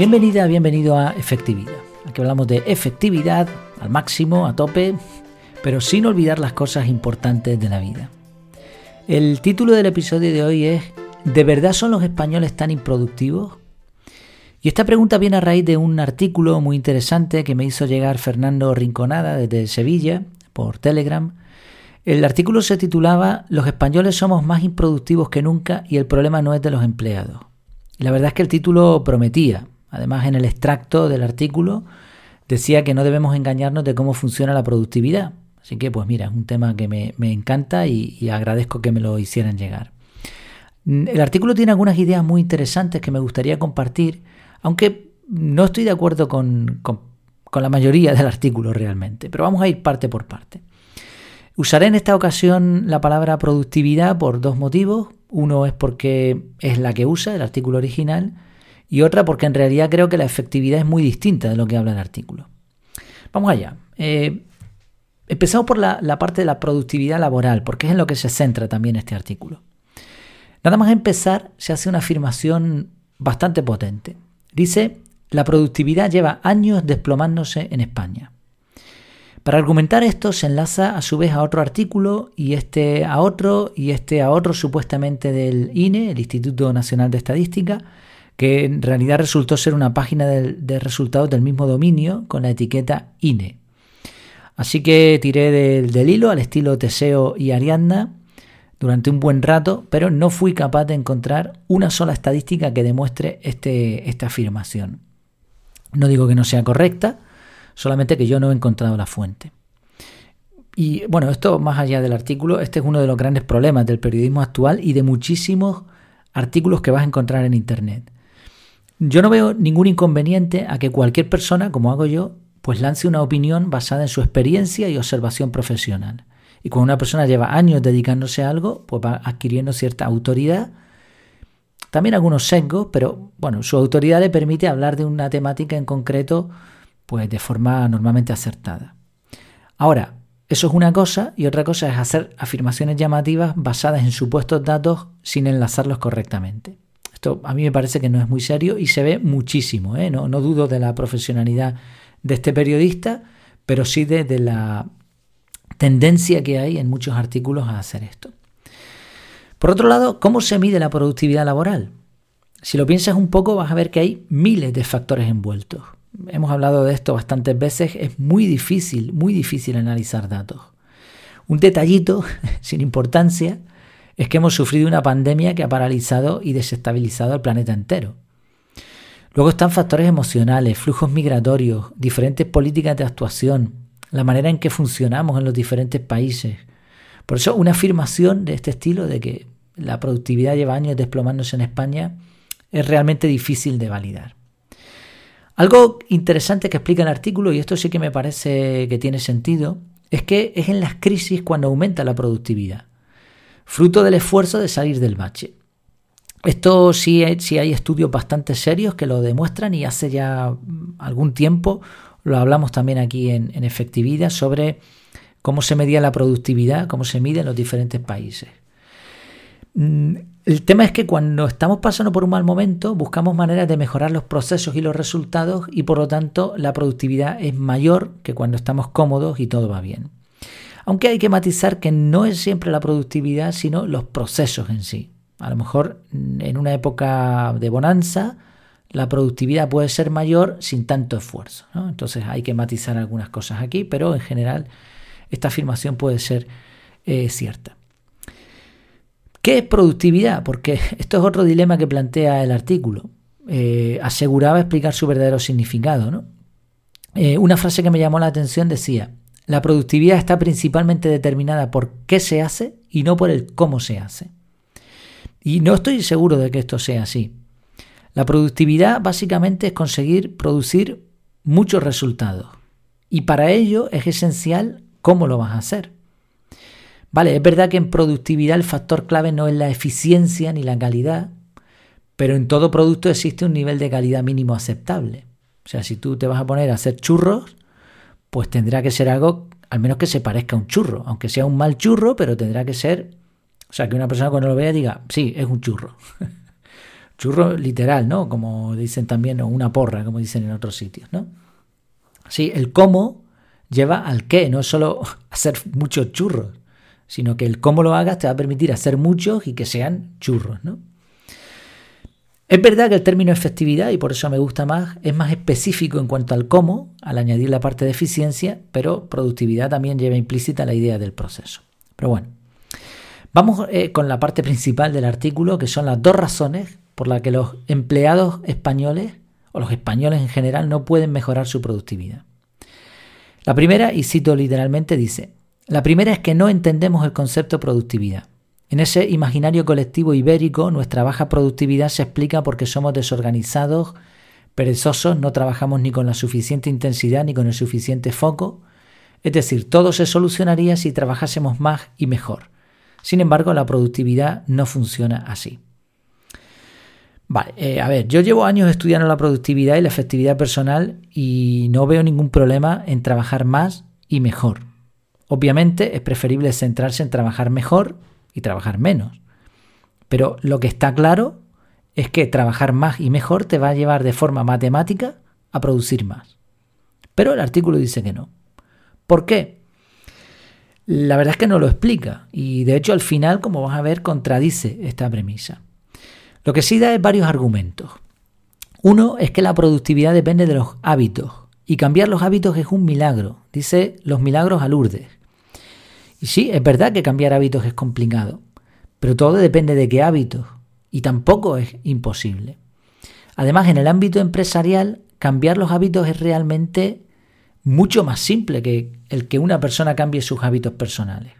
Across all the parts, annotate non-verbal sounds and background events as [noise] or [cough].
Bienvenida, bienvenido a Efectividad. Aquí hablamos de efectividad al máximo, a tope, pero sin olvidar las cosas importantes de la vida. El título del episodio de hoy es ¿De verdad son los españoles tan improductivos? Y esta pregunta viene a raíz de un artículo muy interesante que me hizo llegar Fernando Rinconada desde Sevilla por Telegram. El artículo se titulaba Los españoles somos más improductivos que nunca y el problema no es de los empleados. Y la verdad es que el título prometía. Además, en el extracto del artículo decía que no debemos engañarnos de cómo funciona la productividad. Así que, pues mira, es un tema que me, encanta y, agradezco que me lo hicieran llegar. Mm, el artículo tiene algunas ideas muy interesantes que me gustaría compartir, aunque no estoy de acuerdo con, con la mayoría del artículo realmente, pero vamos a ir parte por parte. Usaré en esta ocasión la palabra productividad por dos motivos. Uno es porque es la que usa el artículo original y otra porque en realidad creo que la efectividad es muy distinta de lo que habla el artículo. Vamos allá. Eh, empezamos por la, la, parte de la productividad laboral, porque es en lo que se centra también este artículo. Nada más empezar, se hace una afirmación bastante potente. Dice, la productividad lleva años desplomándose en España. Para argumentar esto se enlaza a su vez a otro artículo y este a otro y este a otro supuestamente del INE, el Instituto Nacional de Estadística, que en realidad resultó ser una página de, resultados del mismo dominio con la etiqueta INE. Así que tiré del, hilo al estilo Teseo y Ariadna durante un buen rato, pero no fui capaz de encontrar una sola estadística que demuestre este, esta afirmación. No digo que no sea correcta, solamente que yo no he encontrado la fuente. Y bueno, esto más allá del artículo, este es uno de los grandes problemas del periodismo actual y de muchísimos artículos que vas a encontrar en Internet. Yo no veo ningún inconveniente a que cualquier persona, como hago yo, pues lance una opinión basada en su experiencia y observación profesional. Y cuando una persona lleva años dedicándose a algo, pues va adquiriendo cierta autoridad, también algunos sesgos, pero bueno, su autoridad le permite hablar de una temática en concreto, pues de forma normalmente acertada. Ahora, eso es una cosa y otra cosa es hacer afirmaciones llamativas basadas en supuestos datos sin enlazarlos correctamente. Esto a mí me parece que no es muy serio y se ve muchísimo. ¿eh? No, dudo de la profesionalidad de este periodista, pero sí de, la tendencia que hay en muchos artículos a hacer esto. Por otro lado, ¿cómo se mide la productividad laboral? Si lo piensas un poco, vas a ver que hay miles de factores envueltos. Hemos hablado de esto bastantes veces, es muy difícil, muy difícil analizar datos. Un detallito, [laughs] sin importancia, es que hemos sufrido una pandemia que ha paralizado y desestabilizado el planeta entero. Luego están factores emocionales, flujos migratorios, diferentes políticas de actuación, la manera en que funcionamos en los diferentes países. Por eso una afirmación de este estilo, de que la productividad lleva años desplomándose en España, es realmente difícil de validar. Algo interesante que explica el artículo, y esto sí que me parece que tiene sentido, es que es en las crisis cuando aumenta la productividad fruto del esfuerzo de salir del bache. Esto sí, sí hay estudios bastante serios que lo demuestran y hace ya algún tiempo lo hablamos también aquí en, en efectividad sobre cómo se medía la productividad, cómo se mide en los diferentes países. Mm, el tema es que cuando estamos pasando por un mal momento buscamos maneras de mejorar los procesos y los resultados y por lo tanto la productividad es mayor que cuando estamos cómodos y todo va bien. Aunque hay que matizar que no es siempre la productividad, sino los procesos en sí. A lo mejor mm, en una época de bonanza, la productividad puede ser mayor sin tanto esfuerzo. Entonces hay que matizar algunas cosas aquí, pero en general esta afirmación puede ser eh, cierta. ¿Qué es productividad? Porque [laughs] esto es otro dilema que plantea el artículo. Eh, aseguraba explicar su verdadero significado. Eh, una frase que me llamó la atención decía, la productividad está principalmente determinada por qué se hace y no por el cómo se hace. Y no estoy seguro de que esto sea así. La productividad básicamente es conseguir producir muchos resultados. Y para ello es esencial cómo lo vas a hacer. Vale, es verdad que en productividad el factor clave no es la eficiencia ni la calidad, pero en todo producto existe un nivel de calidad mínimo aceptable. O sea, si tú te vas a poner a hacer churros, pues tendrá que ser algo, al menos que se parezca a un churro, aunque sea un mal churro, pero tendrá que ser, o sea, que una persona cuando lo vea diga, sí, es un churro. [laughs] Churro literal, ¿no? Como dicen también, o una porra, como dicen en otros sitios, ¿no? Sí, el cómo lleva al qué, no solo [laughs] hacer muchos churros, sino que el cómo lo hagas te va a permitir hacer muchos y que sean churros, ¿no? Es verdad que el término efectividad, y por eso me gusta más, es más específico en cuanto al cómo, al añadir la parte de eficiencia, pero productividad también lleva implícita la idea del proceso. Pero bueno, vamos eh, con la parte principal del artículo, que son las dos razones por las que los empleados españoles, o los españoles en general, no pueden mejorar su productividad. La primera, y cito literalmente, dice, la primera es que no entendemos el concepto productividad. En ese imaginario colectivo ibérico, nuestra baja productividad se explica porque somos desorganizados, perezosos, no trabajamos ni con la suficiente intensidad ni con el suficiente foco. Es decir, todo se solucionaría si trabajásemos más y mejor. Sin embargo, la productividad no funciona así. Vale, eh, a ver, yo llevo años estudiando la productividad y la efectividad personal y no veo ningún problema en trabajar más y mejor. Obviamente es preferible centrarse en trabajar mejor y trabajar menos. Pero lo que está claro es que trabajar más y mejor te va a llevar de forma matemática a producir más. Pero el artículo dice que no. ¿Por qué? La verdad es que no lo explica y de hecho al final, como vas a ver, contradice esta premisa. Lo que sí da es varios argumentos. Uno es que la productividad depende de los hábitos y cambiar los hábitos es un milagro, dice los milagros a Lourdes. Y sí, es verdad que cambiar hábitos es complicado, pero todo depende de qué hábitos, y tampoco es imposible. Además, en el ámbito empresarial, cambiar los hábitos es realmente mucho más simple que el que una persona cambie sus hábitos personales.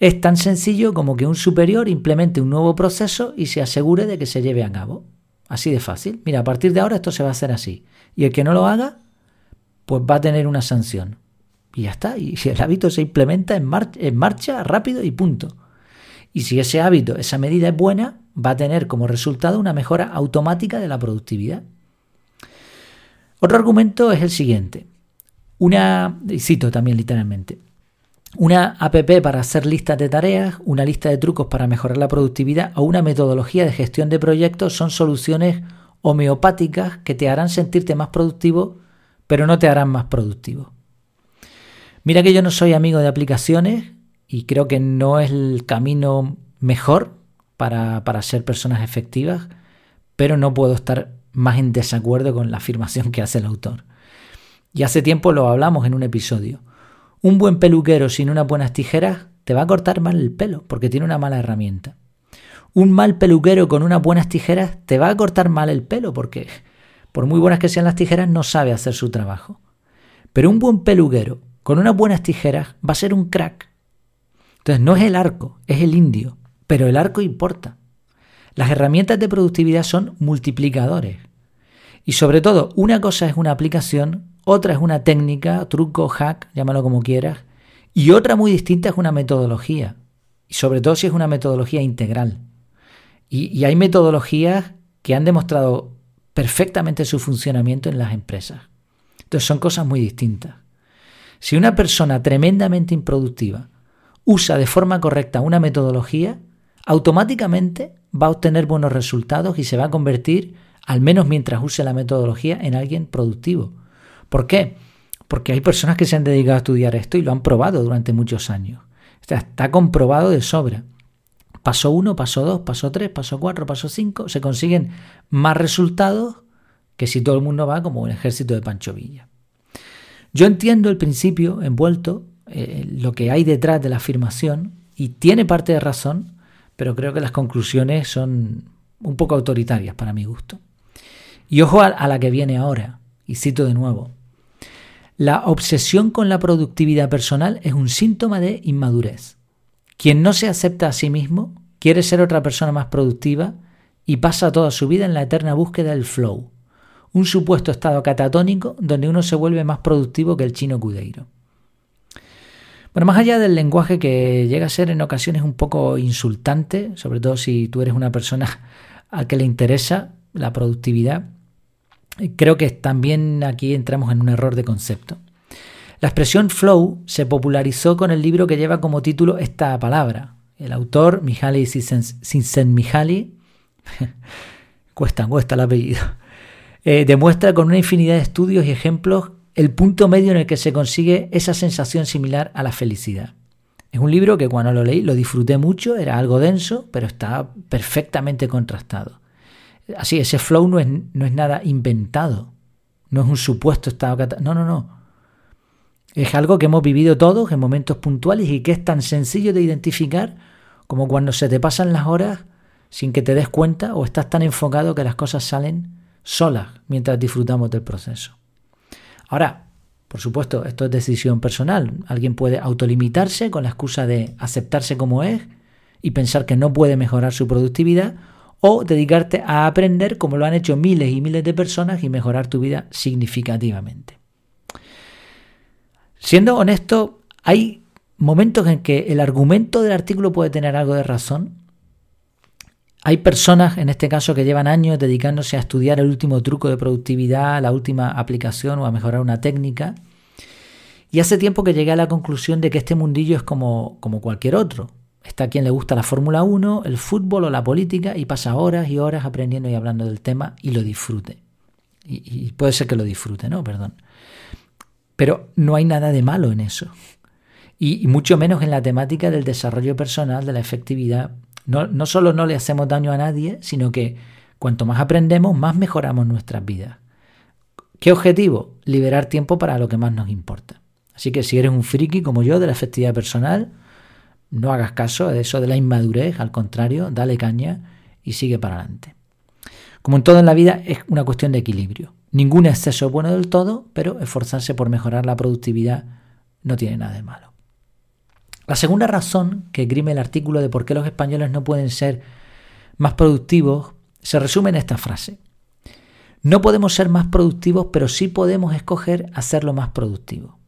Es tan sencillo como que un superior implemente un nuevo proceso y se asegure de que se lleve a cabo. Así de fácil. Mira, a partir de ahora esto se va a hacer así. Y el que no lo haga, pues va a tener una sanción. Y ya está. Y si el hábito se implementa en, en marcha, rápido y punto. Y si ese hábito, esa medida es buena, va a tener como resultado una mejora automática de la productividad. Otro argumento es el siguiente. Una, y cito también literalmente, una app para hacer listas de tareas, una lista de trucos para mejorar la productividad o una metodología de gestión de proyectos son soluciones homeopáticas que te harán sentirte más productivo, pero no te harán más productivo. Mira que yo no soy amigo de aplicaciones y creo que no es el camino mejor para, para ser personas efectivas, pero no puedo estar más en desacuerdo con la afirmación que hace el autor. Y hace tiempo lo hablamos en un episodio. Un buen peluquero sin unas buenas tijeras te va a cortar mal el pelo porque tiene una mala herramienta. Un mal peluquero con unas buenas tijeras te va a cortar mal el pelo porque, por muy buenas que sean las tijeras, no sabe hacer su trabajo. Pero un buen peluquero con unas buenas tijeras va a ser un crack. Entonces no es el arco, es el indio, pero el arco importa. Las herramientas de productividad son multiplicadores. Y sobre todo, una cosa es una aplicación, otra es una técnica, truco, hack, llámalo como quieras, y otra muy distinta es una metodología. Y sobre todo si es una metodología integral. Y, y hay metodologías que han demostrado perfectamente su funcionamiento en las empresas. Entonces son cosas muy distintas. Si una persona tremendamente improductiva usa de forma correcta una metodología, automáticamente va a obtener buenos resultados y se va a convertir, al menos mientras use la metodología, en alguien productivo. ¿Por qué? Porque hay personas que se han dedicado a estudiar esto y lo han probado durante muchos años. está comprobado de sobra. Paso 1, paso 2, paso 3, paso 4, paso 5, se consiguen más resultados que si todo el mundo va como un ejército de Pancho Villa. Yo entiendo el principio envuelto, eh, lo que hay detrás de la afirmación, y tiene parte de razón, pero creo que las conclusiones son un poco autoritarias para mi gusto. Y ojo a la que viene ahora, y cito de nuevo. La obsesión con la productividad personal es un síntoma de inmadurez. Quien no se acepta a sí mismo quiere ser otra persona más productiva y pasa toda su vida en la eterna búsqueda del flow, un supuesto estado catatónico donde uno se vuelve más productivo que el chino Cudeiro. Bueno, más allá del lenguaje que llega a ser en ocasiones un poco insultante, sobre todo si tú eres una persona a que le interesa la productividad, creo que también aquí entramos en un error de concepto. La expresión flow se popularizó con el libro que lleva como título esta palabra. El autor, Mihaly Csikszentmihalyi, [laughs] cuesta, cuesta el apellido, eh, demuestra con una infinidad de estudios y ejemplos el punto medio en el que se consigue esa sensación similar a la felicidad. Es un libro que cuando lo leí lo disfruté mucho, era algo denso, pero está perfectamente contrastado. Así, ese flow no es, no es nada inventado, no es un supuesto estado... No, no, no. Es algo que hemos vivido todos en momentos puntuales y que es tan sencillo de identificar como cuando se te pasan las horas sin que te des cuenta o estás tan enfocado que las cosas salen solas mientras disfrutamos del proceso. Ahora, por supuesto, esto es decisión personal. Alguien puede autolimitarse con la excusa de aceptarse como es y pensar que no puede mejorar su productividad o dedicarte a aprender como lo han hecho miles y miles de personas y mejorar tu vida significativamente. Siendo honesto, hay momentos en que el argumento del artículo puede tener algo de razón, hay personas, en este caso, que llevan años dedicándose a estudiar el último truco de productividad, la última aplicación o a mejorar una técnica. Y hace tiempo que llegué a la conclusión de que este mundillo es como, como cualquier otro. Está quien le gusta la Fórmula 1, el fútbol o la política y pasa horas y horas aprendiendo y hablando del tema y lo disfrute. Y, puede ser que lo disfrute, ¿no? Perdón. Pero no hay nada de malo en eso. y mucho menos en la temática del desarrollo personal, de la efectividad no, solo no le hacemos daño a nadie, sino que cuanto más aprendemos, más mejoramos nuestras vidas. ¿Qué objetivo? Liberar tiempo para lo que más nos importa. Así que si eres un friki como yo de la efectividad personal, no hagas caso de eso de la inmadurez, al contrario, dale caña y sigue para adelante. Como en todo en la vida, es una cuestión de equilibrio. Ningún exceso es bueno del todo, pero esforzarse por mejorar la productividad no tiene nada de malo. La segunda razón que grime el artículo de por qué los españoles no pueden ser más productivos se resume en esta frase. No podemos ser más productivos, pero sí podemos escoger hacerlo más productivo.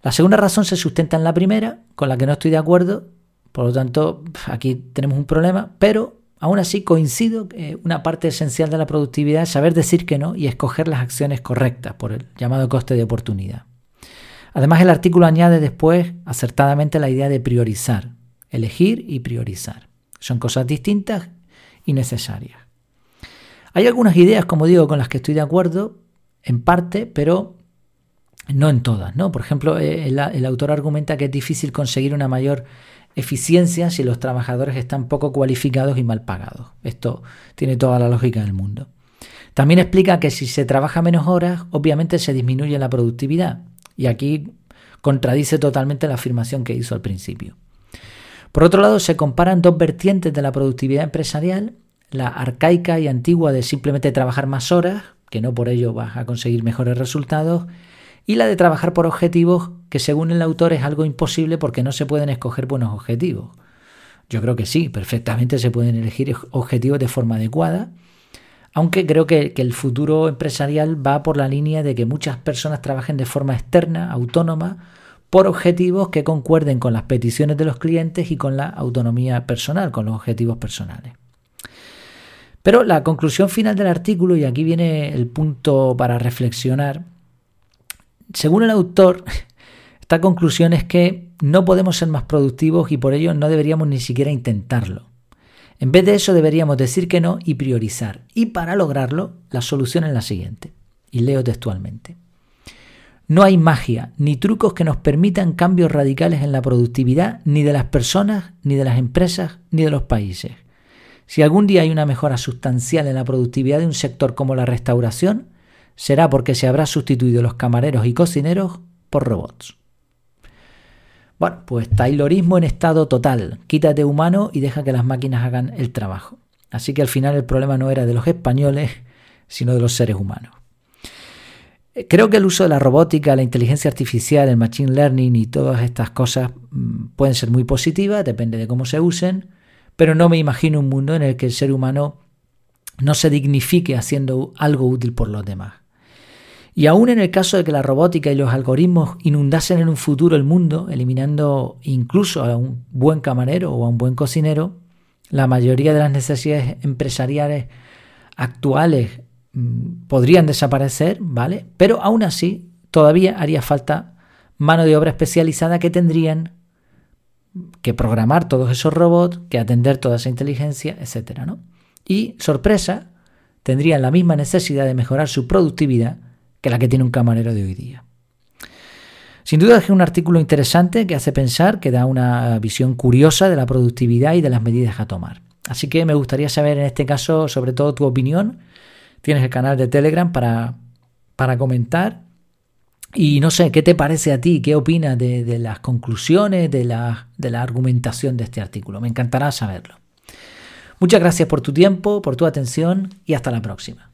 La segunda razón se sustenta en la primera, con la que no estoy de acuerdo, por lo tanto aquí tenemos un problema, pero aún así coincido que una parte esencial de la productividad es saber decir que no y escoger las acciones correctas por el llamado coste de oportunidad. Además, el artículo añade después acertadamente la idea de priorizar, elegir y priorizar. Son cosas distintas y necesarias. Hay algunas ideas, como digo, con las que estoy de acuerdo, en parte, pero no en todas. Por ejemplo, eh, el, el autor argumenta que es difícil conseguir una mayor eficiencia si los trabajadores están poco cualificados y mal pagados. Esto tiene toda la lógica del mundo. También explica que si se trabaja menos horas, obviamente se disminuye la productividad. Y aquí contradice totalmente la afirmación que hizo al principio. Por otro lado, se comparan dos vertientes de la productividad empresarial, la arcaica y antigua de simplemente trabajar más horas, que no por ello vas a conseguir mejores resultados, y la de trabajar por objetivos, que según el autor es algo imposible porque no se pueden escoger buenos objetivos. Yo creo que sí, perfectamente se pueden elegir objetivos de forma adecuada, aunque creo que, el futuro empresarial va por la línea de que muchas personas trabajen de forma externa, autónoma, por objetivos que concuerden con las peticiones de los clientes y con la autonomía personal, con los objetivos personales. Pero la conclusión final del artículo, y aquí viene el punto para reflexionar, según el autor, [laughs] esta conclusión es que no podemos ser más productivos y por ello no deberíamos ni siquiera intentarlo. En vez de eso deberíamos decir que no y priorizar. Y para lograrlo, la solución es la siguiente. Y leo textualmente. No hay magia ni trucos que nos permitan cambios radicales en la productividad ni de las personas, ni de las empresas, ni de los países. Si algún día hay una mejora sustancial en la productividad de un sector como la restauración, será porque se habrá sustituido los camareros y cocineros por robots. Bueno, pues Taylorismo en estado total. Quítate humano y deja que las máquinas hagan el trabajo. Así que al final el problema no era de los españoles, sino de los seres humanos. Eh, creo que el uso de la robótica, la inteligencia artificial, el machine learning y todas estas cosas mm, pueden ser muy positivas, depende de cómo se usen, pero no me imagino un mundo en el que el ser humano no se dignifique haciendo algo útil por los demás. Y aún en el caso de que la robótica y los algoritmos inundasen en un futuro el mundo, eliminando incluso a un buen camarero o a un buen cocinero, la mayoría de las necesidades empresariales actuales mm, podrían desaparecer, ¿vale? Pero aún así todavía haría falta mano de obra especializada que tendrían que programar todos esos robots, que atender toda esa inteligencia, etcétera, ¿no? y, sorpresa, tendrían la misma necesidad de mejorar su productividad que la que tiene un camarero de hoy día. Sin duda es un artículo interesante que hace pensar, que da una visión curiosa de la productividad y de las medidas a tomar. Así que me gustaría saber en este caso sobre todo tu opinión. Tienes el canal de Telegram para, para comentar. Y no sé, ¿qué te parece a ti? ¿Qué opinas de, las conclusiones, de la, de la argumentación de este artículo? Me encantará saberlo. Muchas gracias por tu tiempo, por tu atención y hasta la próxima.